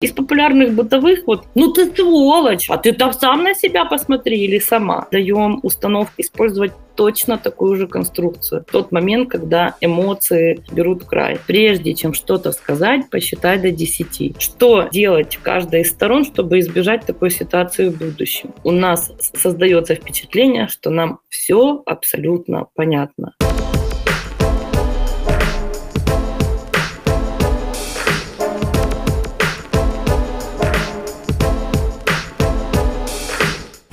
Из популярных бытовых вот, ну ты сволочь, а ты там сам на себя посмотри или сама. Даем установку использовать точно такую же конструкцию. Тот момент, когда эмоции берут край. Прежде чем что-то сказать, посчитай до 10. Что делать каждая из сторон, чтобы избежать такой ситуации в будущем? У нас создается впечатление, что нам все абсолютно понятно.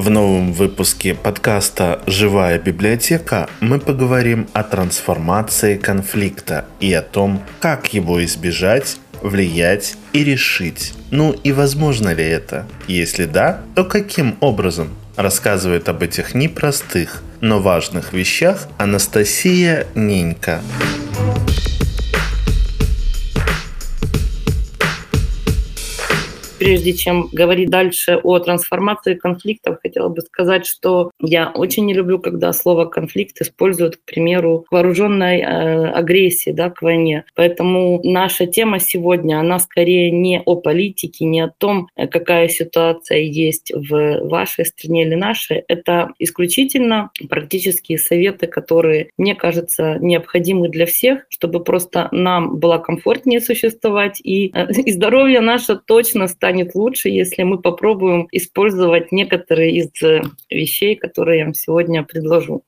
В новом выпуске подкаста «Живая библиотека» мы поговорим о трансформации конфликта и о том, как его избежать, влиять и решить. Ну и возможно ли это? Если да, то каким образом? Рассказывает об этих непростых, но важных вещах Анастасия Ненька. Прежде чем говорить дальше о трансформации конфликтов, хотела бы сказать, что я очень не люблю, когда слово конфликт используют, к примеру, к вооруженной э, агрессии, да, к войне. Поэтому наша тема сегодня, она скорее не о политике, не о том, э, какая ситуация есть в вашей стране или нашей. Это исключительно практические советы, которые, мне кажется, необходимы для всех, чтобы просто нам было комфортнее существовать и, э, и здоровье наше точно станет станет лучше, если мы попробуем использовать некоторые из э, вещей, которые я вам сегодня предложу.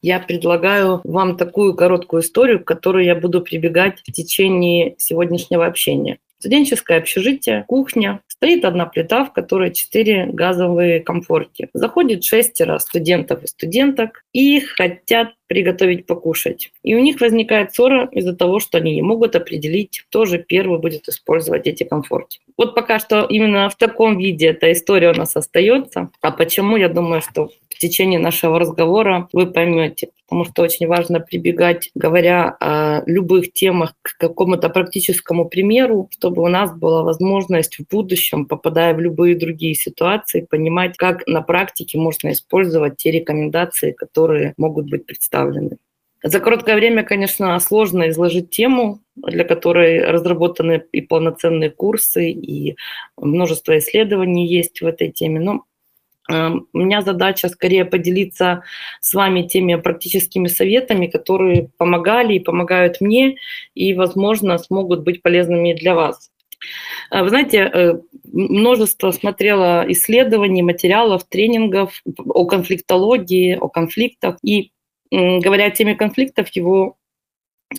Я предлагаю вам такую короткую историю, к которой я буду прибегать в течение сегодняшнего общения. Студенческое общежитие, кухня, Стоит одна плита, в которой четыре газовые комфорки. Заходит шестеро студентов и студенток и хотят приготовить покушать. И у них возникает ссора из-за того, что они не могут определить, кто же первый будет использовать эти комфорки. Вот пока что именно в таком виде эта история у нас остается. А почему, я думаю, что в течение нашего разговора вы поймете потому что очень важно прибегать, говоря о любых темах, к какому-то практическому примеру, чтобы у нас была возможность в будущем, попадая в любые другие ситуации, понимать, как на практике можно использовать те рекомендации, которые могут быть представлены. За короткое время, конечно, сложно изложить тему, для которой разработаны и полноценные курсы, и множество исследований есть в этой теме. Но у меня задача скорее поделиться с вами теми практическими советами, которые помогали и помогают мне, и, возможно, смогут быть полезными для вас. Э, вы знаете, э, множество смотрела исследований, материалов, тренингов о конфликтологии, о конфликтах. И говоря о теме конфликтов, его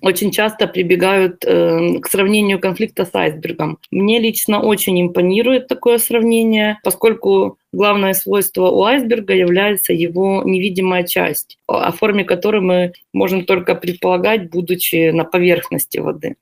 очень часто прибегают э, к сравнению конфликта с айсбергом. Мне лично очень импонирует такое сравнение, поскольку главное свойство у айсберга является его невидимая часть, о форме которой мы можем только предполагать, будучи на поверхности воды.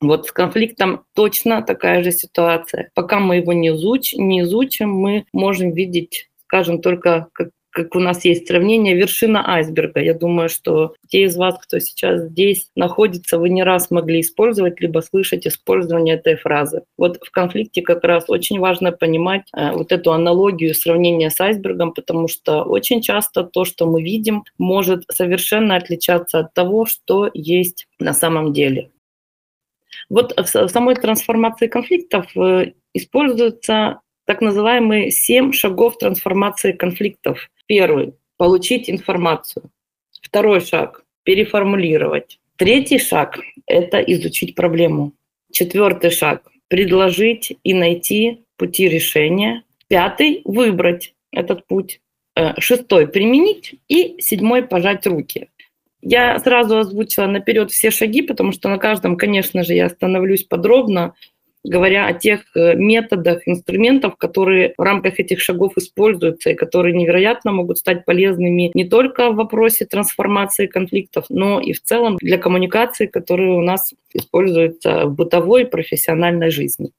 Вот с конфликтом точно такая же ситуация. Пока мы его не, изуч, не изучим, мы можем видеть, скажем, только как как у нас есть сравнение, вершина айсберга. Я думаю, что те из вас, кто сейчас здесь находится, вы не раз могли использовать, либо слышать использование этой фразы. Вот в конфликте как раз очень важно понимать э, вот эту аналогию сравнения с айсбергом, потому что очень часто то, что мы видим, может совершенно отличаться от того, что есть на самом деле. Вот в самой трансформации конфликтов э, используются так называемые семь шагов трансформации конфликтов. Первый – получить информацию. Второй шаг – переформулировать. Третий шаг – это изучить проблему. Четвертый шаг – предложить и найти пути решения. Пятый – выбрать этот путь. Э, шестой – применить. И седьмой – пожать руки. Я сразу озвучила наперед все шаги, потому что на каждом, конечно же, я остановлюсь подробно говоря о тех э, методах, инструментах, которые в рамках этих шагов используются и которые невероятно могут стать полезными не только в вопросе трансформации конфликтов, но и в целом для коммуникации, которые у нас используются в бытовой и профессиональной жизни.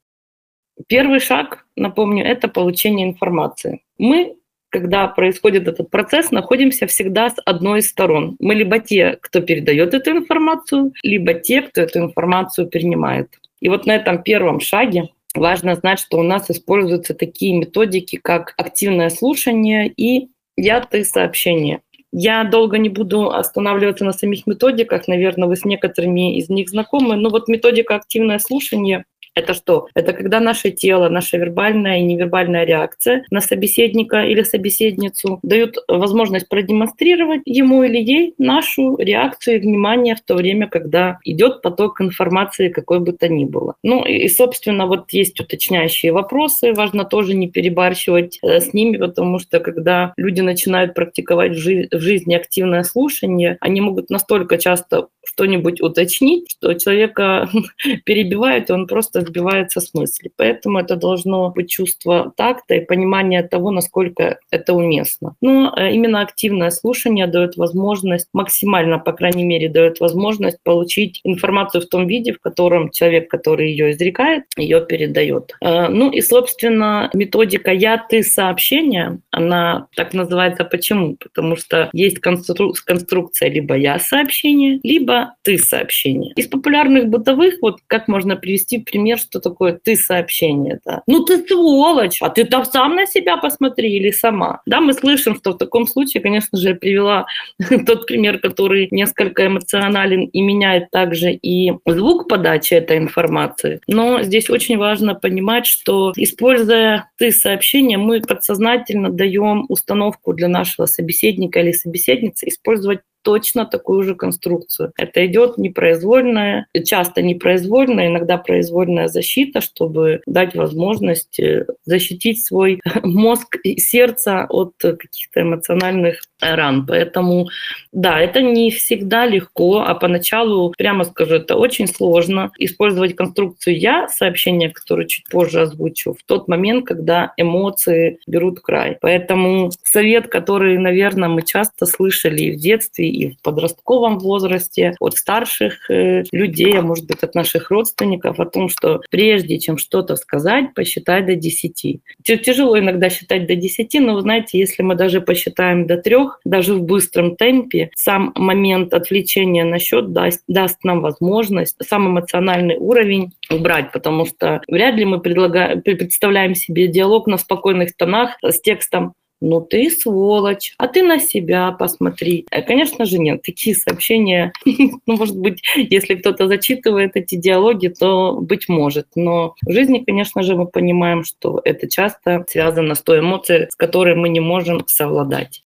Первый шаг, напомню, это получение информации. Мы когда происходит этот процесс, находимся всегда с одной из сторон. Мы либо те, кто передает эту информацию, либо те, кто эту информацию принимает. И вот на этом первом шаге важно знать, что у нас используются такие методики, как активное слушание и я-ты сообщение. Я долго не буду останавливаться на самих методиках, наверное, вы с некоторыми из них знакомы, но вот методика активное слушание Это что? Это когда наше тело, наша вербальная и невербальная реакция на собеседника или собеседницу дают возможность продемонстрировать ему или ей нашу реакцию и внимание в то время, когда идет поток информации, какой бы то ни было. Ну и, собственно, вот есть уточняющие вопросы, важно тоже не перебарщивать э, с ними, потому что когда люди начинают практиковать в, в жизни активное слушание, они могут настолько часто что-нибудь уточнить, что человека перебивают, и он просто сбивается с мысли. Поэтому это должно быть чувство такта и понимание того, насколько это уместно. Но э, именно активное слушание дает возможность, максимально, по крайней мере, дает возможность получить информацию в том виде, в котором человек, который ее изрекает, ее передает. Э, ну и, собственно, методика «я, ты» сообщения, она так называется почему? Потому что есть констру- конструкция либо «я» сообщение, либо «ты» сообщение. Из популярных бытовых, вот как можно привести пример, что такое «ты» сообщение? Да? Ну ты сволочь, а ты там сам на себя посмотри или сама. Да, мы слышим, что в таком случае, конечно же, я привела тот пример, который несколько эмоционален и меняет также и звук подачи этой информации. Но здесь очень важно понимать, что используя «ты» сообщение, мы подсознательно даем установку для нашего собеседника или собеседницы использовать точно такую же конструкцию. Это идет непроизвольная, часто непроизвольная, иногда произвольная защита, чтобы дать возможность э, защитить свой мозг и сердце от каких-то эмоциональных ран. Поэтому, да, это не всегда легко, а поначалу, прямо скажу, это очень сложно использовать конструкцию «я», сообщение, которое чуть позже озвучу, в тот момент, когда эмоции берут край. Поэтому совет, который, наверное, мы часто слышали и в детстве, и в подростковом возрасте от старших э, людей, а может быть от наших родственников, о том, что прежде чем что-то сказать, посчитай до 10. Тяжело иногда считать до 10, но вы знаете, если мы даже посчитаем до трех, даже в быстром темпе, сам момент отвлечения на счет даст, даст нам возможность сам эмоциональный уровень убрать, потому что вряд ли мы предлагаем, представляем себе диалог на спокойных тонах с текстом ну ты сволочь, а ты на себя посмотри. Э, конечно же нет, такие сообщения, ну, может быть, если кто-то зачитывает эти диалоги, то быть может. Но в жизни, конечно же, мы понимаем, что это часто связано с той эмоцией, с которой мы не можем совладать.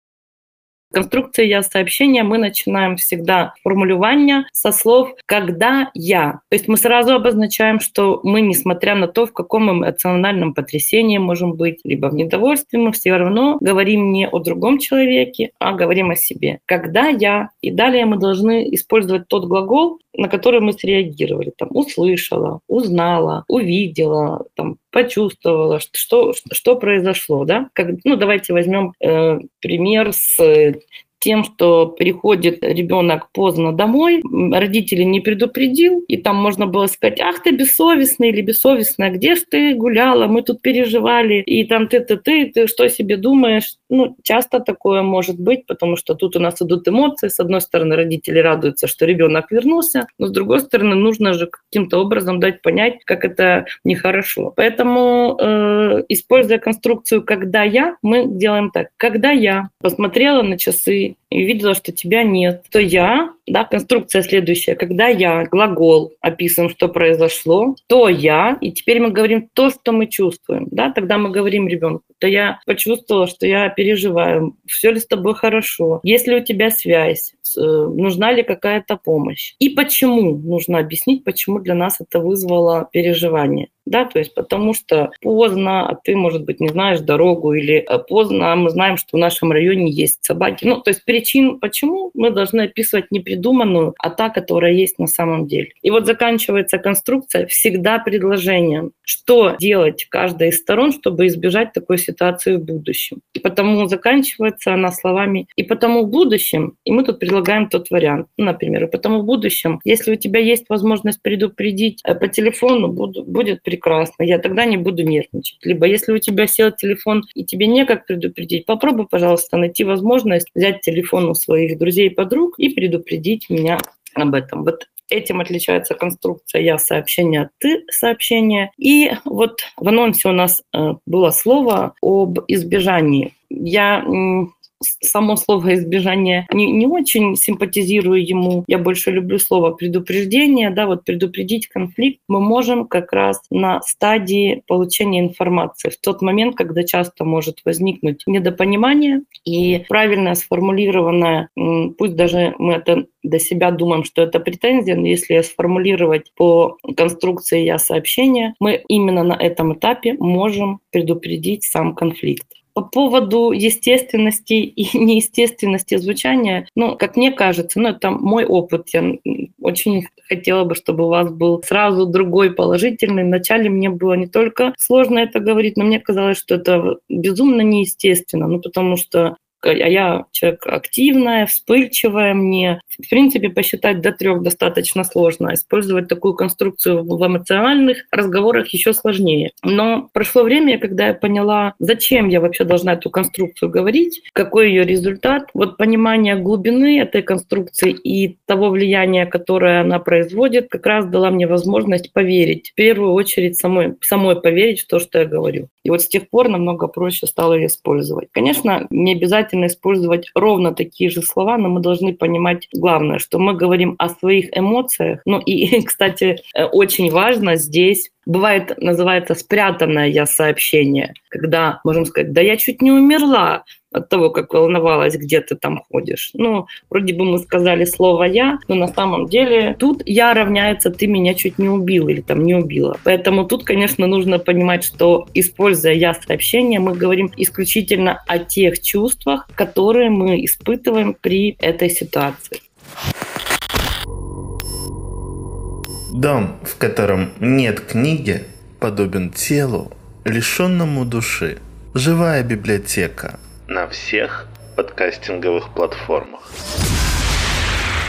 Конструкция «я» сообщения мы начинаем всегда формулирование со слов «когда я». То есть мы сразу обозначаем, что мы, несмотря на то, в каком эмоциональном потрясении можем быть, либо в недовольстве, мы все равно говорим не о другом человеке, а говорим о себе. «Когда я». И далее мы должны использовать тот глагол, на который мы среагировали. Там услышала, узнала, увидела, там, почувствовала, что, что произошло. Да? Как, ну, давайте возьмем э, пример с тем, что приходит ребенок поздно домой, родители не предупредил, и там можно было сказать, ах ты бессовестный или бессовестная, где ж ты гуляла, мы тут переживали, и там ты-ты-ты, ты что себе думаешь? Ну, часто такое может быть, потому что тут у нас идут эмоции. С одной стороны, родители радуются, что ребенок вернулся, но с другой стороны, нужно же каким-то образом дать понять, как это нехорошо. Поэтому, э, используя конструкцию «когда я», мы делаем так. Когда я посмотрела на часы, и увидела, что тебя нет, то я, да, конструкция следующая, когда я, глагол, описываем, что произошло, то я, и теперь мы говорим то, что мы чувствуем, да, тогда мы говорим ребенку, то я почувствовала, что я переживаю, все ли с тобой хорошо, есть ли у тебя связь, э, нужна ли какая-то помощь. И почему, нужно объяснить, почему для нас это вызвало переживание да, то есть потому что поздно, а ты, может быть, не знаешь дорогу, или э, поздно, а мы знаем, что в нашем районе есть собаки. Ну, то есть причин, почему мы должны описывать не придуманную, а та, которая есть на самом деле. И вот заканчивается конструкция всегда предложением, что делать каждая из сторон, чтобы избежать такой ситуации в будущем. И потому заканчивается она словами «и потому в будущем», и мы тут предлагаем тот вариант, ну, например, «и потому в будущем, если у тебя есть возможность предупредить э, по телефону, будет прекрасно прекрасно, я тогда не буду нервничать. Либо если у тебя сел телефон и тебе некак предупредить, попробуй, пожалуйста, найти возможность взять телефон у своих друзей и подруг и предупредить меня об этом. Вот Этим отличается конструкция «я сообщение», «ты сообщение». И вот в анонсе у нас э, было слово об избежании. Я само слово избежание не, не очень симпатизирую ему. Я больше люблю слово предупреждение, да, вот предупредить конфликт мы можем как раз на стадии получения информации, в тот момент, когда часто может возникнуть недопонимание и правильно сформулированное, пусть даже мы это до себя думаем, что это претензия, но если сформулировать по конструкции я сообщения, мы именно на этом этапе можем предупредить сам конфликт. По поводу естественности и неестественности звучания, ну, как мне кажется, ну, это мой опыт. Я очень хотела бы, чтобы у вас был сразу другой положительный. Вначале мне было не только сложно это говорить, но мне казалось, что это безумно неестественно, ну, потому что а я человек активная, вспыльчивая, мне, в принципе, посчитать до трех достаточно сложно. Использовать такую конструкцию в эмоциональных разговорах еще сложнее. Но прошло время, когда я поняла, зачем я вообще должна эту конструкцию говорить, какой ее результат. Вот понимание глубины этой конструкции и того влияния, которое она производит, как раз дала мне возможность поверить. В первую очередь самой, самой поверить в то, что я говорю. И вот с тех пор намного проще стало ее использовать. Конечно, не обязательно желательно использовать ровно такие же слова, но мы должны понимать главное, что мы говорим о своих эмоциях. Ну и, кстати, э, очень важно здесь Бывает, называется спрятанное я сообщение, когда можем сказать, да я чуть не умерла от того, как волновалась, где ты там ходишь. Ну, вроде бы мы сказали слово «я», но на самом деле тут «я» равняется «ты меня чуть не убил» или там «не убила». Поэтому тут, конечно, нужно понимать, что, используя «я» сообщение, мы говорим исключительно о тех чувствах, которые мы испытываем при этой ситуации. Дом, в котором нет книги, подобен телу, лишенному души. Живая библиотека на всех подкастинговых платформах.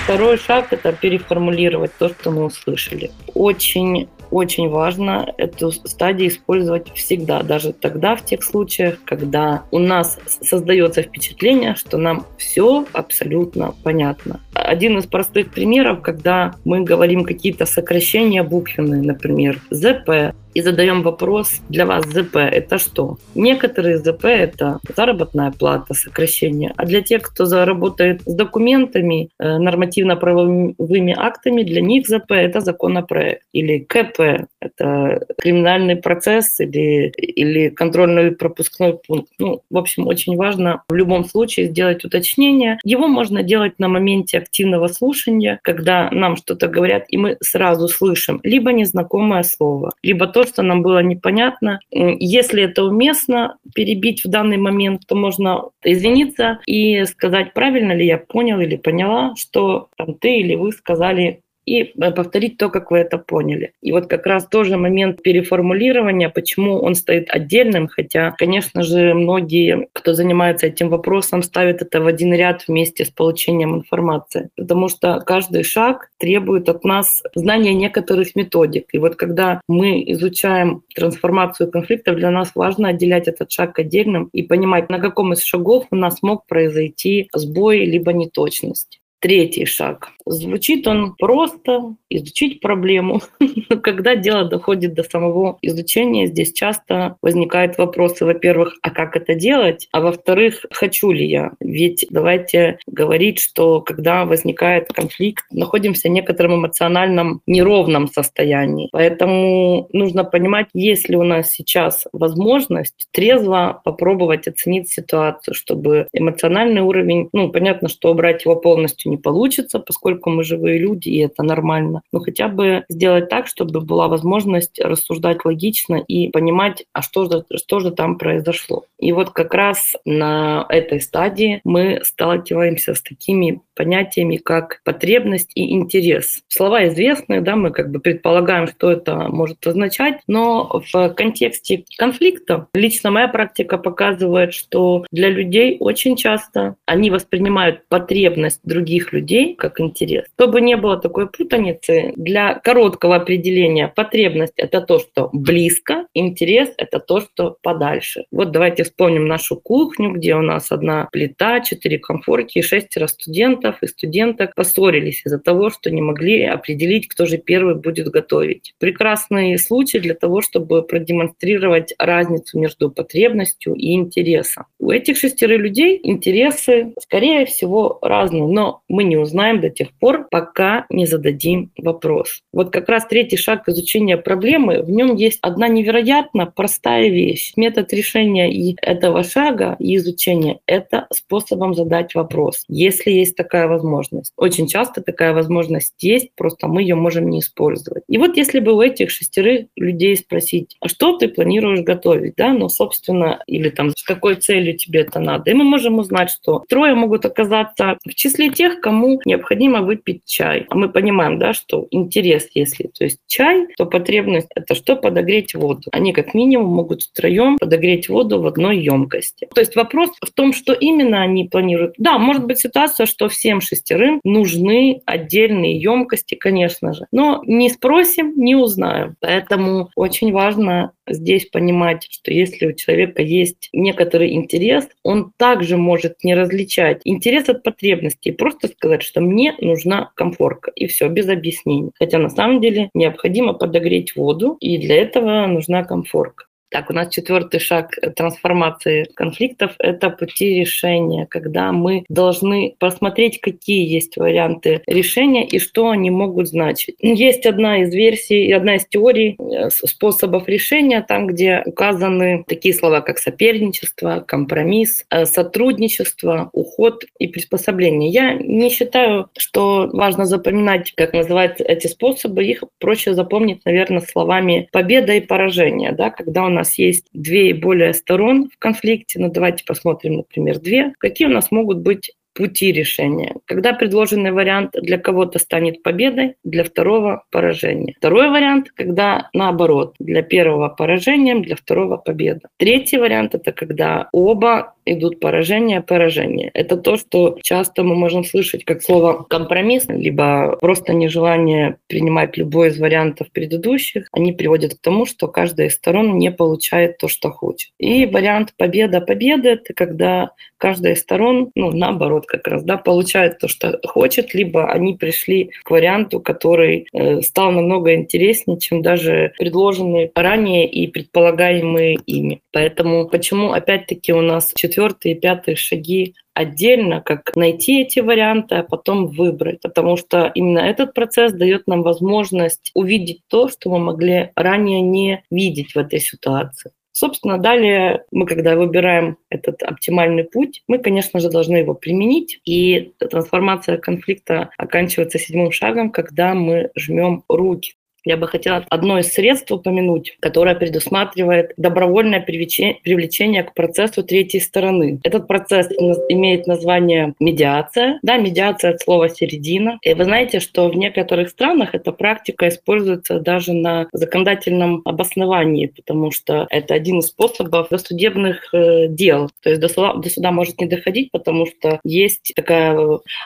Второй шаг – это переформулировать то, что мы услышали. Очень очень важно эту стадию использовать всегда, даже тогда, в тех случаях, когда у нас создается впечатление, что нам все абсолютно понятно. Один из простых примеров, когда мы говорим какие-то сокращения буквенные, например, ЗП, и задаем вопрос, для вас ЗП это что? Некоторые ЗП это заработная плата, сокращение, а для тех, кто заработает с документами, э, нормативно-правовыми актами, для них ЗП это законопроект. Или КП это криминальный процесс или, или контрольный пропускной пункт. Ну, в общем, очень важно в любом случае сделать уточнение. Его можно делать на моменте активного слушания, когда нам что-то говорят, и мы сразу слышим либо незнакомое слово, либо то, что нам было непонятно. Если это уместно перебить в данный момент, то можно извиниться и сказать, правильно ли я понял или поняла, что там, ты или вы сказали и э, повторить то, как вы это поняли. И вот как раз тоже момент переформулирования, почему он стоит отдельным, хотя, конечно же, многие, кто занимается этим вопросом, ставят это в один ряд вместе с получением информации, потому что каждый шаг требует от нас знания некоторых методик. И вот когда мы изучаем трансформацию конфликтов, для нас важно отделять этот шаг отдельным и понимать, на каком из шагов у нас мог произойти сбой либо неточность. Третий шаг. Звучит он просто, изучить проблему. Но когда дело доходит до самого изучения, здесь часто возникают вопросы, во-первых, а как это делать? А во-вторых, хочу ли я? Ведь давайте говорить, что когда возникает конфликт, находимся в некотором эмоциональном неровном состоянии. Поэтому нужно понимать, есть ли у нас сейчас возможность трезво попробовать оценить ситуацию, чтобы эмоциональный уровень, ну, понятно, что убрать его полностью не получится, поскольку мы живые люди, и это нормально. Но хотя бы сделать так, чтобы была возможность рассуждать логично и понимать, а что же, что же там произошло. И вот как раз на этой стадии мы сталкиваемся с такими понятиями, как потребность и интерес. Слова известные, да, мы как бы предполагаем, что это может означать, но в контексте конфликта лично моя практика показывает, что для людей очень часто они воспринимают потребность других других людей как интерес. Чтобы не было такой путаницы, для короткого определения потребность – это то, что близко, интерес – это то, что подальше. Вот давайте вспомним нашу кухню, где у нас одна плита, четыре комфорки и шестеро студентов и студенток поссорились из-за того, что не могли определить, кто же первый будет готовить. Прекрасный случай для того, чтобы продемонстрировать разницу между потребностью и интересом. У этих шестерых людей интересы, скорее всего, разные, но мы не узнаем до тех пор, пока не зададим вопрос. Вот как раз третий шаг изучения проблемы, в нем есть одна невероятно простая вещь. Метод решения и этого шага и изучения – это способом задать вопрос, если есть такая возможность. Очень часто такая возможность есть, просто мы ее можем не использовать. И вот если бы у этих шестерых людей спросить, а что ты планируешь готовить, да, ну, собственно, или там с какой целью тебе это надо, и мы можем узнать, что трое могут оказаться в числе тех, кому необходимо выпить чай. А мы понимаем, да, что интерес, если то есть чай, то потребность – это что? Подогреть воду. Они как минимум могут втроем подогреть воду в одной емкости. То есть вопрос в том, что именно они планируют. Да, может быть ситуация, что всем шестерым нужны отдельные емкости, конечно же. Но не спросим, не узнаем. Поэтому очень важно здесь понимать, что если у человека есть некоторый интерес, он также может не различать интерес от потребностей, просто сказать, что мне нужна комфорка, и все, без объяснений. Хотя на самом деле необходимо подогреть воду, и для этого нужна комфорка. Так, у нас четвертый шаг трансформации конфликтов – это пути решения, когда мы должны посмотреть, какие есть варианты решения и что они могут значить. Есть одна из версий, одна из теорий э, способов решения, там, где указаны такие слова, как соперничество, компромисс, э, сотрудничество, уход и приспособление. Я не считаю, что важно запоминать, как называются эти способы. Их проще запомнить, наверное, словами победа и поражение, да, когда у нас нас есть две и более сторон в конфликте, ну давайте посмотрим, например, две, какие у нас могут быть пути решения. Когда предложенный вариант для кого-то станет победой, для второго – поражение. Второй вариант, когда наоборот, для первого – поражением, для второго – победа. Третий вариант – это когда оба идут поражение, поражение. Это то, что часто мы можем слышать как слово компромисс, либо просто нежелание принимать любой из вариантов предыдущих. Они приводят к тому, что каждая из сторон не получает то, что хочет. И вариант победа-победа – это когда каждая из сторон, ну, наоборот, как раз, да, получает то, что хочет, либо они пришли к варианту, который э, стал намного интереснее, чем даже предложенные ранее и предполагаемые ими. Поэтому почему, опять-таки, у нас четвертые и пятые шаги отдельно, как найти эти варианты, а потом выбрать. Потому что именно этот процесс дает нам возможность увидеть то, что мы могли ранее не видеть в этой ситуации. Собственно, далее мы, когда выбираем этот оптимальный путь, мы, конечно же, должны его применить. И трансформация конфликта оканчивается седьмым шагом, когда мы жмем руки я бы хотела одно из средств упомянуть, которое предусматривает добровольное привлечение к процессу третьей стороны. Этот процесс имеет название медиация. Да, медиация от слова середина. И вы знаете, что в некоторых странах эта практика используется даже на законодательном обосновании, потому что это один из способов досудебных э, дел. То есть до суда, до суда может не доходить, потому что есть такая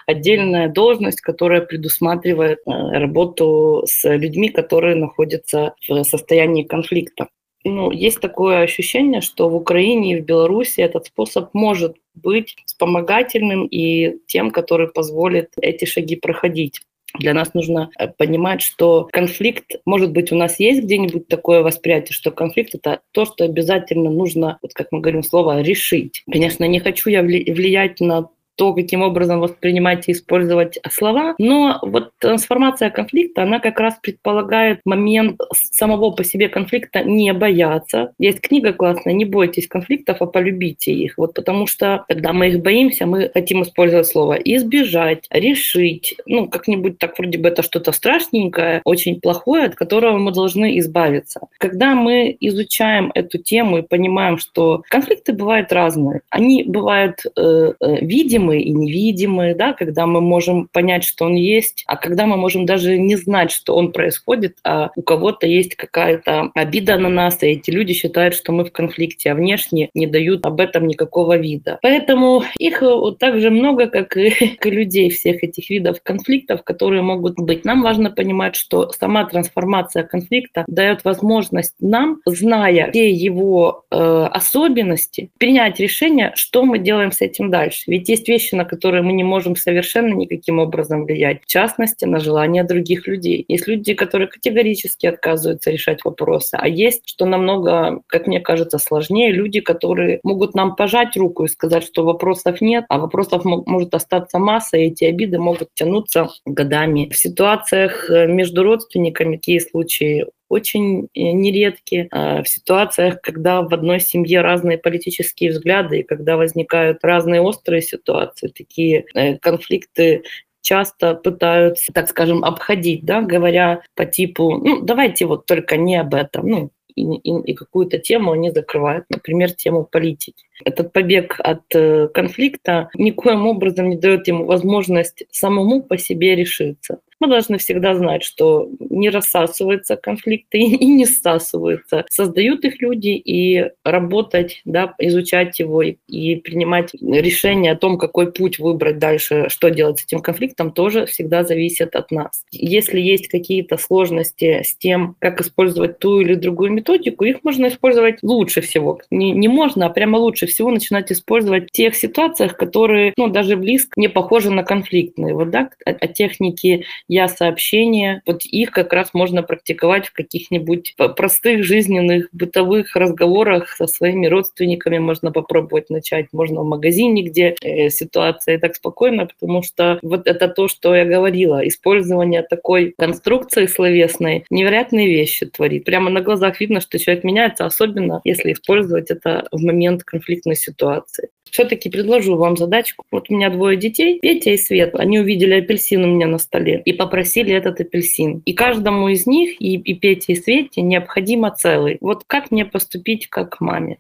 отдельная должность, которая предусматривает э, работу с людьми, которые находятся в состоянии конфликта. Ну, есть такое ощущение, что в Украине и в Беларуси этот способ может быть вспомогательным и тем, который позволит эти шаги проходить. Для нас нужно э, понимать, что конфликт, может быть, у нас есть где-нибудь такое восприятие, что конфликт это то, что обязательно нужно, вот как мы говорим слово, решить. Конечно, не хочу я влиять на то, каким образом воспринимать и использовать слова. Но вот трансформация конфликта, она как раз предполагает момент самого по себе конфликта не бояться. Есть книга классная «Не бойтесь конфликтов, а полюбите их». Вот потому что, когда мы их боимся, мы хотим использовать слово «избежать», «решить». Ну, как-нибудь так вроде бы это что-то страшненькое, очень плохое, от которого мы должны избавиться. Когда мы изучаем эту тему и понимаем, что конфликты бывают разные, они бывают э, э, видимы, видимый и невидимый, да, когда мы можем понять, что он есть, а когда мы можем даже не знать, что он происходит, а у кого-то есть какая-то обида на нас, и эти люди считают, что мы в конфликте, а внешне не дают об этом никакого вида. Поэтому их вот так же много, как и, как и людей всех этих видов конфликтов, которые могут быть. Нам важно понимать, что сама трансформация конфликта дает возможность нам, зная все его э, особенности, принять решение, что мы делаем с этим дальше. Ведь есть вещи, на которые мы не можем совершенно никаким образом влиять. В частности, на желания других людей. Есть люди, которые категорически отказываются решать вопросы. А есть, что намного, как мне кажется, сложнее, люди, которые могут нам пожать руку и сказать, что вопросов нет, а вопросов может остаться масса, и эти обиды могут тянуться годами. В ситуациях э, между родственниками такие случаи очень э, нередки а, в ситуациях, когда в одной семье разные политические взгляды, и когда возникают разные острые ситуации, такие э, конфликты часто пытаются, так скажем, обходить, да, говоря по типу, ну, давайте вот только не об этом, ну, и, и, и какую-то тему они закрывают, например, тему политики. Этот побег от э, конфликта никоим образом не дает ему возможность самому по себе решиться. Мы должны всегда знать, что не рассасываются конфликты и не стасываются. Создают их люди и работать, да, изучать его и, и принимать решение о том, какой путь выбрать дальше, что делать с этим конфликтом, тоже всегда зависит от нас. Если есть какие-то сложности с тем, как использовать ту или другую методику, их можно использовать лучше всего. Не, не можно, а прямо лучше всего начинать использовать в тех ситуациях, которые ну, даже близко не похожи на конфликтные. Вот, да, о, о технике я сообщения. Вот их как раз можно практиковать в каких-нибудь простых жизненных бытовых разговорах со своими родственниками. Можно попробовать начать, можно в магазине, где э, ситуация так спокойно, потому что вот это то, что я говорила. Использование такой конструкции словесной невероятные вещи творит. Прямо на глазах видно, что человек меняется, особенно если использовать это в момент конфликтной ситуации все-таки предложу вам задачку. Вот у меня двое детей, Петя и Свет. Они увидели апельсин у меня на столе и попросили этот апельсин. И каждому из них, и, и Пете, и Свете, необходимо целый. Вот как мне поступить как маме?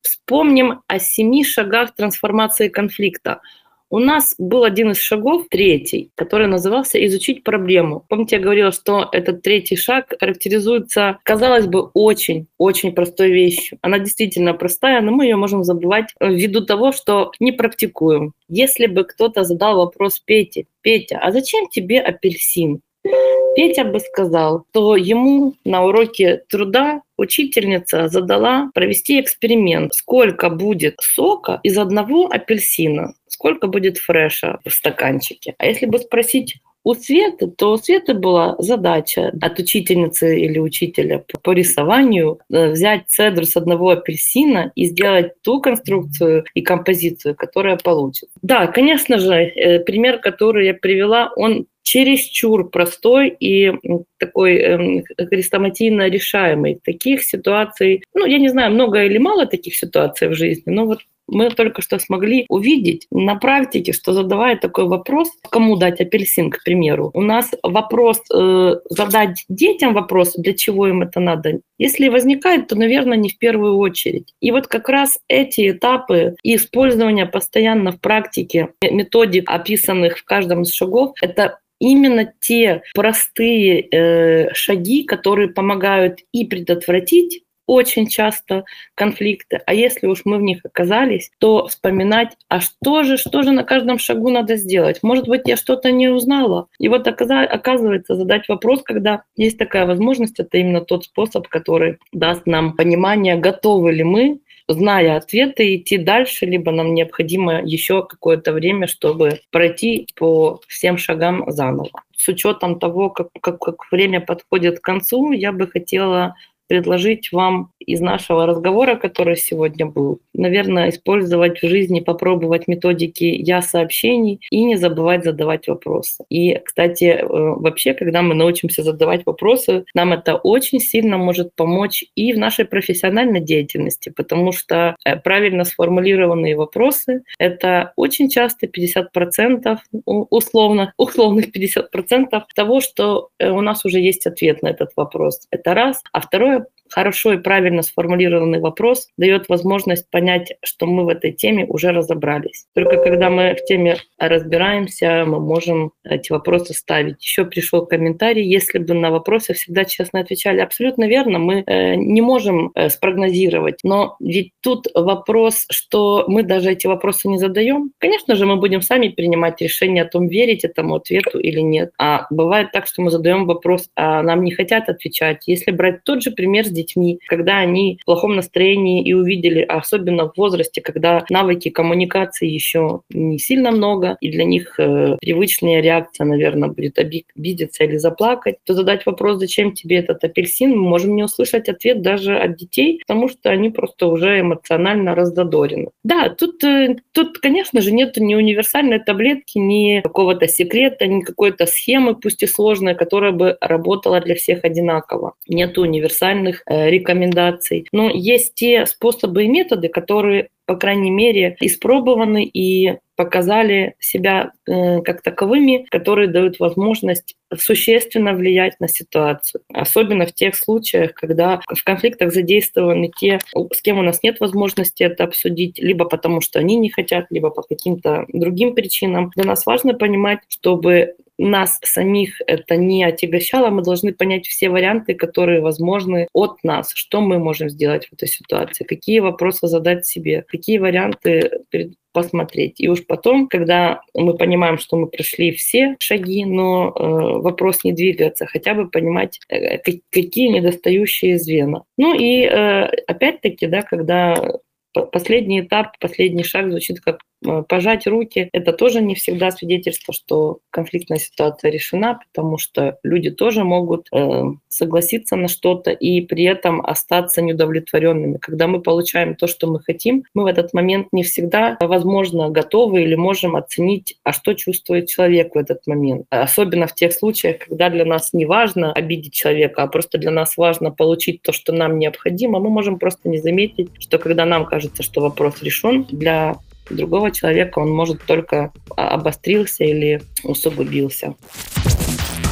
Вспомним о семи шагах трансформации конфликта. У нас был один из шагов, третий, который назывался «изучить проблему». Помните, я говорила, что этот третий шаг характеризуется, казалось бы, очень-очень простой вещью. Она действительно простая, но мы ее можем забывать ввиду того, что не практикуем. Если бы кто-то задал вопрос Пете, «Петя, а зачем тебе апельсин?» Петя бы сказал, что ему на уроке труда учительница задала провести эксперимент, сколько будет сока из одного апельсина, сколько будет фреша в стаканчике. А если бы спросить у Светы, то у Светы была задача от учительницы или учителя по рисованию э, взять цедр с одного апельсина и сделать ту конструкцию и композицию, которая получится. Да, конечно же, э, пример, который я привела, он чересчур простой и такой э, решаемый. Таких ситуаций, ну, я не знаю, много или мало таких ситуаций в жизни, но вот мы только что смогли увидеть на практике, что задавая такой вопрос, кому дать апельсин, к примеру, у нас вопрос, э, задать детям вопрос, для чего им это надо, если возникает, то, наверное, не в первую очередь. И вот как раз эти этапы и использование постоянно в практике методик, описанных в каждом из шагов, это именно те простые э, шаги, которые помогают и предотвратить очень часто конфликты. А если уж мы в них оказались, то вспоминать, а что же, что же на каждом шагу надо сделать? Может быть, я что-то не узнала. И вот оказывается, задать вопрос, когда есть такая возможность, это именно тот способ, который даст нам понимание, готовы ли мы зная ответы, идти дальше, либо нам необходимо еще какое-то время, чтобы пройти по всем шагам заново. С учетом того, как, как, как время подходит к концу, я бы хотела предложить вам из нашего разговора, который сегодня был, наверное, использовать в жизни, попробовать методики «я» сообщений и не забывать задавать вопросы. И, кстати, э, вообще, когда мы научимся задавать вопросы, нам это очень сильно может помочь и в нашей профессиональной деятельности, потому что э, правильно сформулированные вопросы — это очень часто 50% условно, условных 50% того, что э, у нас уже есть ответ на этот вопрос. Это раз. А второе, хорошо и правильно сформулированный вопрос дает возможность понять, что мы в этой теме уже разобрались. Только когда мы в теме разбираемся, мы можем эти вопросы ставить. Еще пришел комментарий, если бы на вопросы всегда честно отвечали. Абсолютно верно, мы э, не можем э, спрогнозировать, но ведь тут вопрос, что мы даже эти вопросы не задаем. Конечно же, мы будем сами принимать решение о том, верить этому ответу или нет. А бывает так, что мы задаем вопрос, а нам не хотят отвечать. Если брать тот же пример с детьми, когда они в плохом настроении и увидели, особенно в возрасте, когда навыки коммуникации еще не сильно много, и для них э, привычная реакция, наверное, будет обидеться или заплакать, то задать вопрос, зачем тебе этот апельсин, мы можем не услышать ответ даже от детей, потому что они просто уже эмоционально раздодорены. Да, тут, э, тут конечно же, нет ни универсальной таблетки, ни какого-то секрета, ни какой-то схемы, пусть и сложной, которая бы работала для всех одинаково. Нет универсальных э, рекомендаций. Но есть те способы и методы, которые по крайней мере, испробованы и показали себя э, как таковыми, которые дают возможность существенно влиять на ситуацию. Особенно в тех случаях, когда в конфликтах задействованы те, с кем у нас нет возможности это обсудить, либо потому что они не хотят, либо по каким-то другим причинам. Для нас важно понимать, чтобы нас самих это не отягощало, мы должны понять все варианты, которые возможны от нас, что мы можем сделать в этой ситуации, какие вопросы задать себе, какие варианты посмотреть. И уж потом, когда мы понимаем, что мы прошли все шаги, но э, вопрос не двигаться, хотя бы понимать, э, какие недостающие звена. Ну и э, опять-таки, да, когда последний этап, последний шаг звучит как Э, пожать руки – это тоже не всегда свидетельство, что конфликтная ситуация решена, потому что люди тоже могут э, согласиться на что-то и при этом остаться неудовлетворенными. Когда мы получаем то, что мы хотим, мы в этот момент не всегда, возможно, готовы или можем оценить, а что чувствует человек в этот момент. Особенно в тех случаях, когда для нас не важно обидеть человека, а просто для нас важно получить то, что нам необходимо, мы можем просто не заметить, что когда нам кажется, что вопрос решен, для другого человека он может только обострился или усугубился.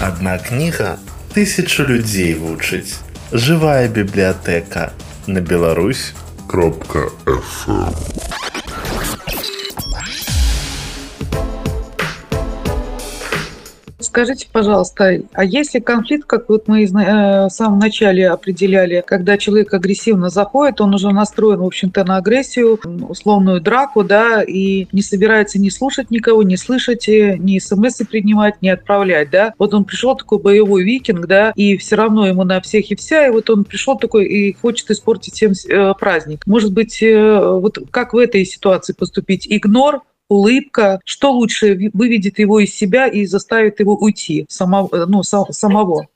Одна книга тысячу людей вучыць. Живая библиотека на Беларусь. Кропка FM. Скажите, пожалуйста, а если конфликт, как вот мы э, в самом начале определяли, когда человек агрессивно заходит, он уже настроен, в общем-то, на агрессию, условную драку, да, и не собирается ни слушать никого, не слышать, э, ни смс принимать, не отправлять, да. Вот он пришел такой боевой викинг, да, и все равно ему на всех и вся, и вот он пришел такой и хочет испортить всем э, праздник. Может быть, вот как в этой ситуации поступить? Игнор, улыбка, что лучше выведет его из себя и заставит его уйти само, ну, самого?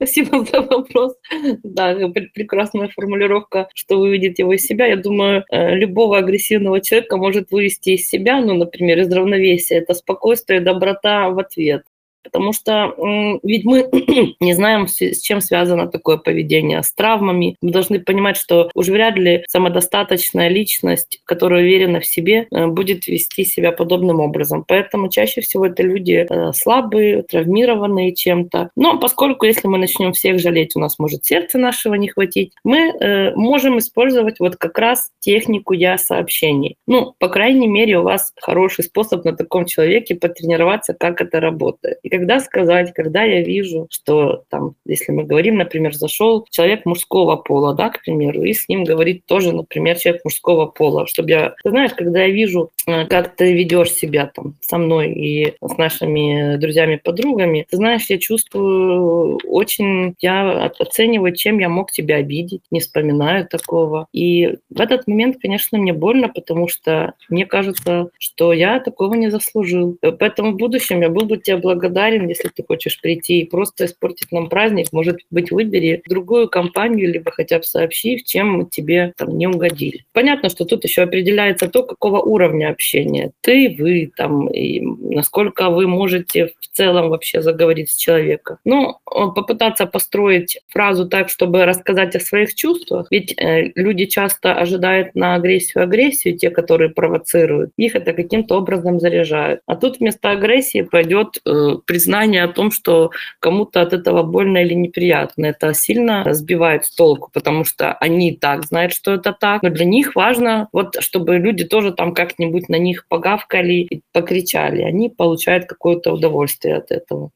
Спасибо за вопрос. Да, прекрасная формулировка, что выведет его из себя. Я думаю, э, любого агрессивного человека может вывести из себя, ну, например, из равновесия. Это спокойствие, доброта в ответ. Потому что ведь мы не знаем, с чем связано такое поведение, с травмами. Мы должны понимать, что уж вряд ли самодостаточная личность, которая уверена в себе, э, будет вести себя подобным образом. Поэтому чаще всего это люди э, слабые, травмированные чем-то. Но поскольку если мы начнем всех жалеть, у нас может сердце нашего не хватить, мы э, можем использовать вот как раз технику «я сообщений». Ну, по крайней мере, у вас хороший способ на таком человеке потренироваться, как это работает. И когда сказать, когда я вижу, что там, если мы говорим, например, зашел человек мужского пола, да, к примеру, и с ним говорит тоже, например, человек мужского пола, чтобы я, ты знаешь, когда я вижу, э, как ты ведешь себя там со мной и с нашими друзьями-подругами, ты знаешь, я чувствую очень, я оцениваю, чем я мог тебя обидеть, не вспоминаю такого. И в этот момент, конечно, мне больно, потому что мне кажется, что я такого не заслужил. Поэтому в будущем я был бы тебе благодарен благодарен, если ты хочешь прийти и просто испортить нам праздник. Может быть, выбери другую компанию, либо хотя бы сообщи, чем мы тебе там не угодили. Понятно, что тут еще определяется то, какого уровня общения. Ты, вы, там, и насколько вы можете в целом вообще заговорить с человеком. Ну, попытаться построить фразу так, чтобы рассказать о своих чувствах, ведь э, люди часто ожидают на агрессию агрессию, те, которые провоцируют, их это каким-то образом заряжают. А тут вместо агрессии пойдет э, признание о том, что кому-то от этого больно или неприятно. Это сильно сбивает с толку, потому что они и так знают, что это так, но для них важно, вот, чтобы люди тоже там как-нибудь на них погавкали и покричали. Они получают какое-то удовольствие от этого.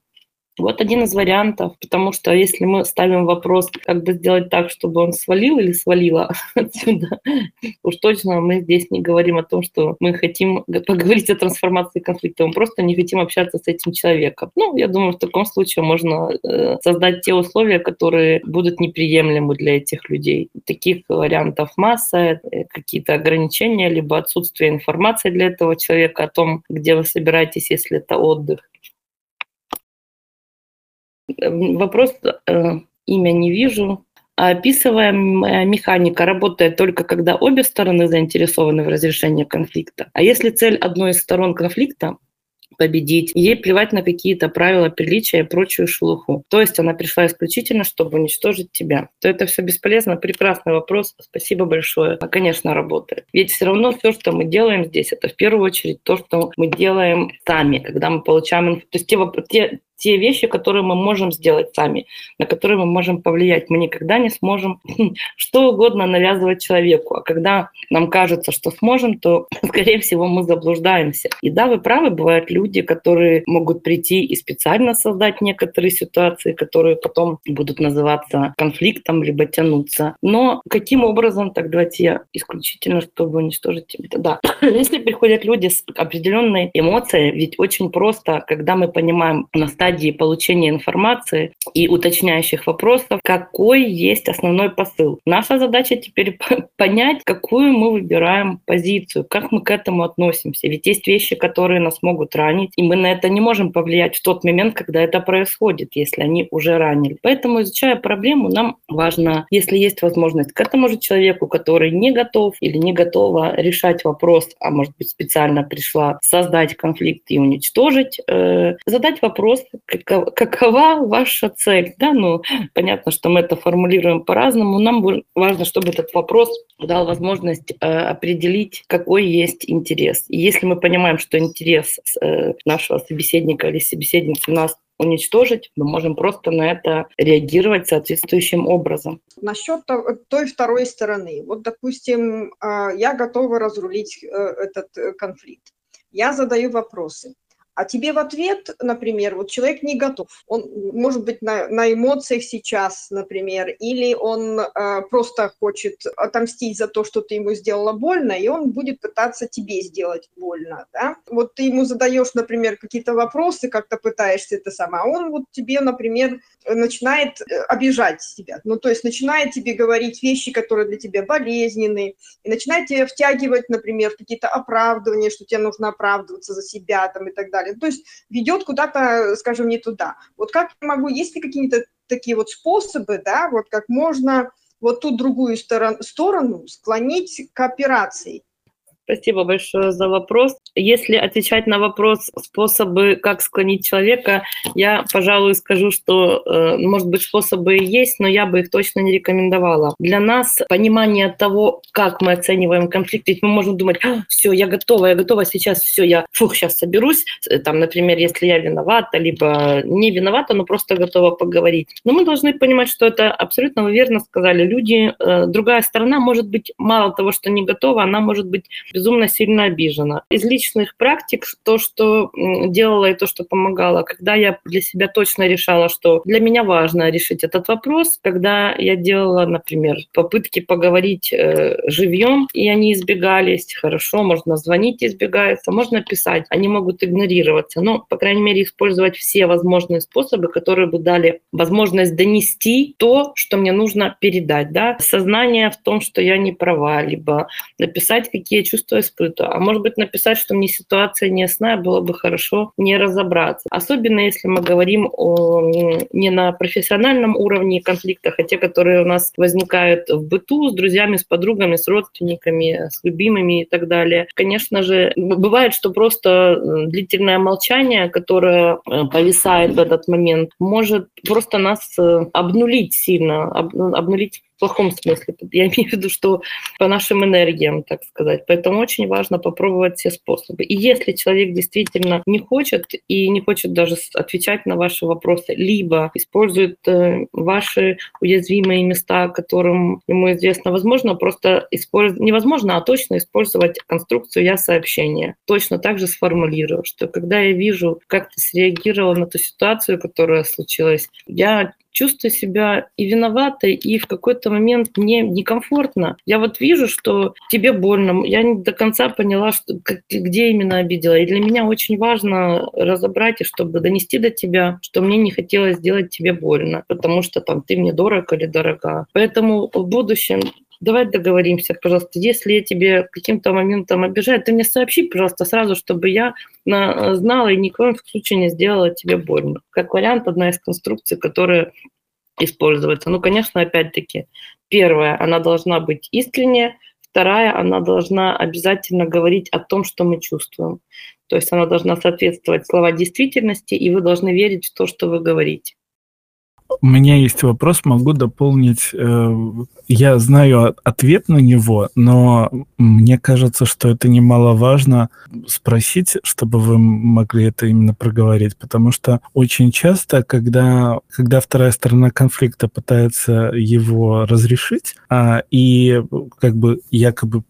Вот один из вариантов, потому что если мы ставим вопрос, бы сделать так, чтобы он свалил или свалила отсюда, уж точно мы здесь не говорим о том, что мы хотим поговорить о трансформации конфликта, мы просто не хотим общаться с этим человеком. Ну, я думаю, в таком случае можно э, создать те условия, которые будут неприемлемы для этих людей. Таких вариантов масса, э, какие-то ограничения, либо отсутствие информации для этого человека о том, где вы собираетесь, если это отдых Вопрос, э, имя не вижу. Описываемая механика работает только когда обе стороны заинтересованы в разрешении конфликта. А если цель одной из сторон конфликта победить. Ей плевать на какие-то правила приличия и прочую шелуху. То есть она пришла исключительно, чтобы уничтожить тебя. То это все бесполезно. Прекрасный вопрос. Спасибо большое. А, конечно, работает. Ведь все равно все, что мы делаем здесь, это в первую очередь то, что мы делаем сами, когда мы получаем... То есть те, те, те вещи, которые мы можем сделать сами, на которые мы можем повлиять. Мы никогда не сможем что угодно навязывать человеку. А когда нам кажется, что сможем, то, скорее всего, мы заблуждаемся. И да, вы правы, бывают люди, которые могут прийти и специально создать некоторые ситуации, которые потом будут называться конфликтом, либо тянуться. Но каким образом, так давайте я исключительно, чтобы уничтожить это. Да, если приходят люди с определенной эмоцией, ведь очень просто, когда мы понимаем на стадии стадии получения информации и уточняющих вопросов, какой есть основной посыл. Наша задача теперь понять, какую мы выбираем позицию, как мы к этому относимся. Ведь есть вещи, которые нас могут ранить, и мы на это не можем повлиять в тот момент, когда это происходит, если они уже ранили. Поэтому, изучая проблему, нам важно, если есть возможность к этому же человеку, который не готов или не готова решать вопрос, а может быть специально пришла создать конфликт и уничтожить, э, задать вопрос, какова ваша цель? Да, ну, понятно, что мы это формулируем по-разному. Нам важно, чтобы этот вопрос дал возможность э, определить, какой есть интерес. И если мы понимаем, что интерес э, нашего собеседника или собеседницы нас уничтожить, мы можем просто на это реагировать соответствующим образом. Насчет той второй стороны. Вот, допустим, а, я готова разрулить э, этот э, конфликт. Я задаю вопросы. А тебе в ответ, например, вот человек не готов, он может быть на, на эмоциях сейчас, например, или он э, просто хочет отомстить за то, что ты ему сделала больно, и он будет пытаться тебе сделать больно, да? Вот ты ему задаешь, например, какие-то вопросы, как-то пытаешься это сама, а он вот тебе, например, начинает э, обижать тебя, ну, то есть начинает тебе говорить вещи, которые для тебя болезненные, и начинает тебя втягивать, например, какие-то оправдывания, что тебе нужно оправдываться за себя там и так далее далее. То есть ведет куда-то, скажем, не туда. Вот как я могу, есть ли какие-то такие вот способы, да, вот как можно вот ту другую сторону, склонить к операции? Спасибо большое за вопрос. Если отвечать на вопрос способы, как склонить человека, я, пожалуй, скажу, что, э, может быть, способы есть, но я бы их точно не рекомендовала. Для нас понимание того, как мы оцениваем конфликт, ведь мы можем думать, а, все, я готова, я готова сейчас, все, я, фух, сейчас соберусь, э, там, например, если я виновата, либо не виновата, но просто готова поговорить. Но мы должны понимать, что это абсолютно вы верно сказали. Люди, э, другая сторона может быть мало того, что не готова, она может быть безумно сильно обижена. Из личных практик то, что делала и то, что помогала, когда я для себя точно решала, что для меня важно решить этот вопрос, когда я делала, например, попытки поговорить э, живьем, и они избегались, хорошо, можно звонить, избегается, можно писать, они могут игнорироваться, но, по крайней мере, использовать все возможные способы, которые бы дали возможность донести то, что мне нужно передать, да, сознание в том, что я не права, либо написать, какие чувства чувство испытываю. А может быть написать, что мне ситуация не ясна, было бы хорошо не разобраться. Особенно если мы говорим о, не на профессиональном уровне конфликтах, а те, которые у нас возникают в быту с друзьями, с подругами, с родственниками, с любимыми и так далее. Конечно же, бывает, что просто длительное молчание, которое э, повисает в этот момент, может просто нас э, обнулить сильно, обнулить плохом смысле. Я имею в виду, что по нашим энергиям, так сказать. Поэтому очень важно попробовать все способы. И если человек действительно не хочет и не хочет даже отвечать на ваши вопросы, либо использует э, ваши уязвимые места, которым ему известно, возможно, просто использовать, невозможно, а точно использовать конструкцию «я сообщение». Точно так же сформулирую, что когда я вижу, как ты среагировал на ту ситуацию, которая случилась, я чувствую себя и виноватой, и в какой-то момент мне некомфортно. Я вот вижу, что тебе больно. Я не до конца поняла, что, где именно обидела. И для меня очень важно разобрать, и чтобы донести до тебя, что мне не хотелось сделать тебе больно, потому что там ты мне дорог или дорога. Поэтому в будущем давай договоримся, пожалуйста, если я тебе каким-то моментом обижаю, ты мне сообщи, пожалуйста, сразу, чтобы я знала и ни в коем случае не сделала тебе больно. Как вариант, одна из конструкций, которая используется. Ну, конечно, опять-таки, первая, она должна быть искренняя, вторая, она должна обязательно говорить о том, что мы чувствуем. То есть она должна соответствовать слова действительности, и вы должны верить в то, что вы говорите. У меня есть вопрос, могу дополнить. Э, я знаю ответ на него, но мне кажется, что это немаловажно спросить, чтобы вы могли это именно проговорить, потому что очень часто, когда, когда вторая сторона конфликта пытается его разрешить, а, и как бы якобы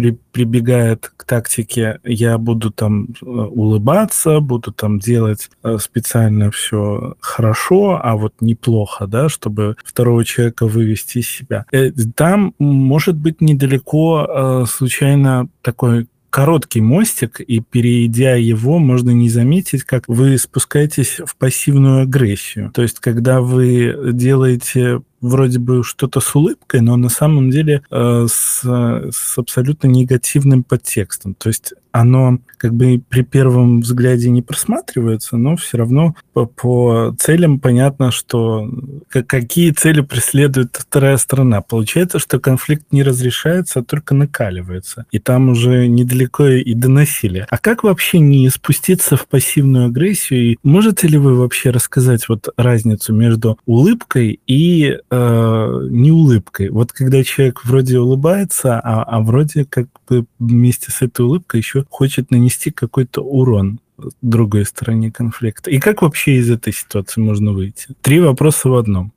при, прибегает к тактике, я буду там э, улыбаться, буду там делать э, специально все хорошо, а вот неплохо, да, чтобы второго человека вывести из себя. Э, там может быть недалеко случайно такой короткий мостик, и перейдя его, можно не заметить, как вы спускаетесь в пассивную агрессию. То есть, когда вы делаете вроде бы что-то с улыбкой, но на самом деле э, с, с абсолютно негативным подтекстом. То есть оно как бы при первом взгляде не просматривается, но все равно по, по целям понятно, что какие цели преследует вторая сторона. Получается, что конфликт не разрешается, а только накаливается. И там уже недалеко и до насилия. А как вообще не спуститься в пассивную агрессию? И можете ли вы вообще рассказать вот разницу между улыбкой и э, не улыбкой. Вот когда человек вроде улыбается, а, а вроде как бы вместе с этой улыбкой еще хочет нанести какой-то урон другой стороне конфликта. И как вообще из этой ситуации можно выйти? Три вопроса в одном.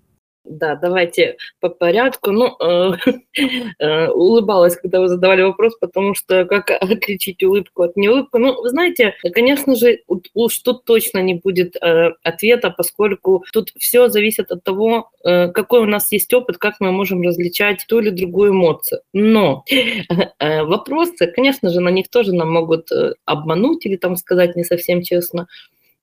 Да, давайте по порядку. Ну, э, э, улыбалась, когда вы задавали вопрос, потому что как отличить улыбку от неулыбку? Ну, вы знаете, конечно же, уж тут точно не будет э, ответа, поскольку тут все зависит от того, э, какой у нас есть опыт, как мы можем различать ту или другую эмоцию. Но э, вопросы, конечно же, на них тоже нам могут э, обмануть или там сказать не совсем честно.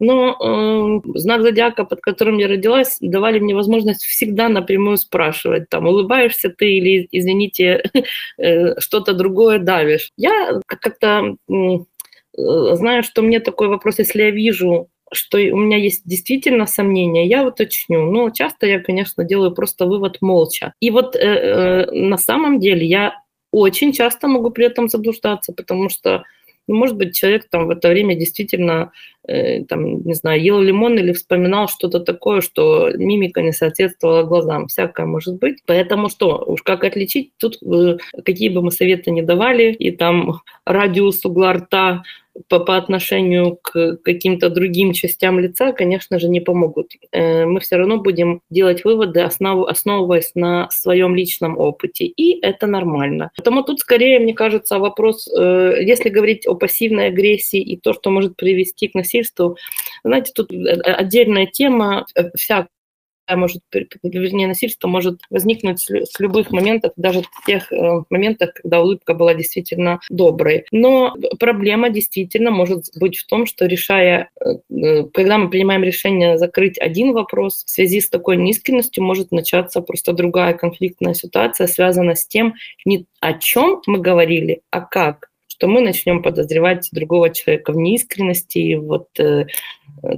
Но э, знак зодиака, под которым я родилась, давали мне возможность всегда напрямую спрашивать, там, улыбаешься ты или, извините, э, что-то другое давишь. Я как-то э, знаю, что мне такой вопрос, если я вижу что у меня есть действительно сомнения, я уточню. Но часто я, конечно, делаю просто вывод молча. И вот э, э, на самом деле я очень часто могу при этом заблуждаться, потому что ну, может быть, человек там в это время действительно, э, там, не знаю, ел лимон или вспоминал что-то такое, что мимика не соответствовала глазам. Всякое может быть. Поэтому что, уж как отличить? Тут э, какие бы мы советы не давали, и там радиус угла рта по, по отношению к каким-то другим частям лица, конечно же, не помогут. Э, мы все равно будем делать выводы, основ, основываясь на своем личном опыте, и это нормально. Поэтому тут скорее, мне кажется, вопрос, э, если говорить о пассивной агрессии и то, что может привести к насильству, знаете, тут э, отдельная тема, вся может, вернее, насильство может возникнуть с любых моментов, даже в тех э, моментах, когда улыбка была действительно доброй. Но проблема действительно может быть в том, что решая, э, э, когда мы принимаем решение закрыть один вопрос, в связи с такой неискренностью может начаться просто другая конфликтная ситуация, связанная с тем, не о чем мы говорили, а как что мы начнем подозревать другого человека в неискренности, вот э,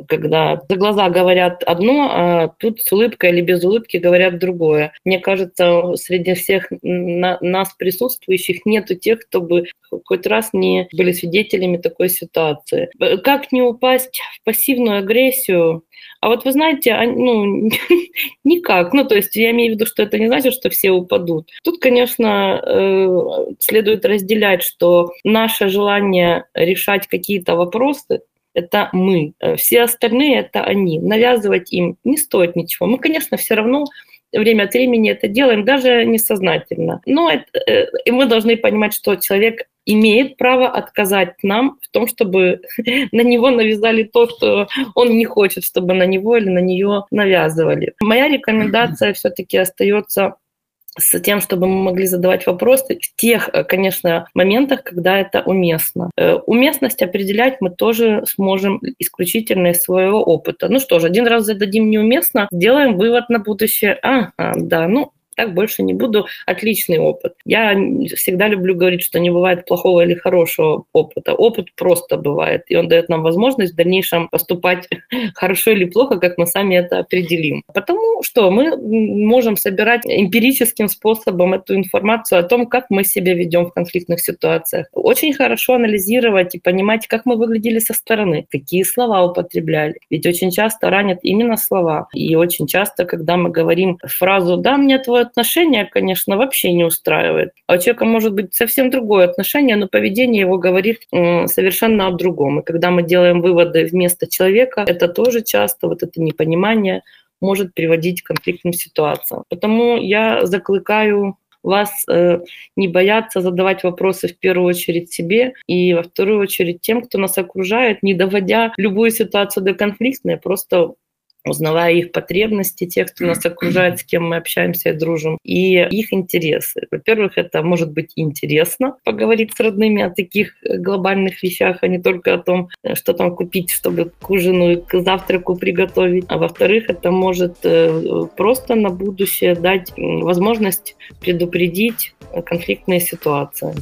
когда за глаза говорят одно, а тут с улыбкой или без улыбки говорят другое. Мне кажется, среди всех на, нас присутствующих нету тех, кто бы хоть раз не были свидетелями такой ситуации. Как не упасть в пассивную агрессию? А вот вы знаете, ну, никак. Ну, то есть я имею в виду, что это не значит, что все упадут. Тут, конечно, э, следует разделять, что наше желание решать какие-то вопросы это мы. Э, все остальные – это они. Навязывать им не стоит ничего. Мы, конечно, все равно время от времени это делаем, даже несознательно. Но это, э, и мы должны понимать, что человек имеет право отказать нам в том, чтобы на него навязали то, что он не хочет, чтобы на него или на нее навязывали. Моя рекомендация все-таки остается с тем, чтобы мы могли задавать вопросы в тех, э, конечно, моментах, когда это уместно. Э, уместность определять мы тоже сможем исключительно из своего опыта. Ну что ж, один раз зададим неуместно, сделаем вывод на будущее. Ага, да, ну так больше не буду. Отличный опыт. Я всегда люблю говорить, что не бывает плохого или хорошего опыта. Опыт просто бывает, и он дает нам возможность в дальнейшем поступать хорошо или плохо, как мы сами это определим. Потому что мы можем собирать эмпирическим способом эту информацию о том, как мы себя ведем в конфликтных ситуациях. Очень хорошо анализировать и понимать, как мы выглядели со стороны, какие слова употребляли. Ведь очень часто ранят именно слова. И очень часто, когда мы говорим фразу «да, мне твой отношение, конечно, вообще не устраивает. А у человека может быть совсем другое отношение, но поведение его говорит совершенно о другом. И когда мы делаем выводы вместо человека, это тоже часто вот это непонимание может приводить к конфликтным ситуациям. Потому я закликаю вас э, не бояться задавать вопросы в первую очередь себе и во вторую очередь тем, кто нас окружает, не доводя любую ситуацию до конфликтной, просто узнавая их потребности, тех, кто нас окружает, с кем мы общаемся и дружим, и их интересы. Во-первых, это может быть интересно поговорить с родными о таких глобальных вещах, а не только о том, что там купить, чтобы к ужину и к завтраку приготовить. А во-вторых, это может э, просто на будущее дать возможность предупредить конфликтные ситуации.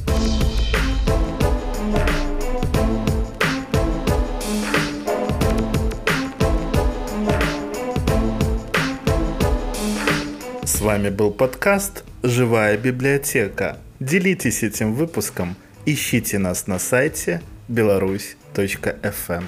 С вами был подкаст «Живая библиотека». Делитесь этим выпуском, ищите нас на сайте беларусь.фм.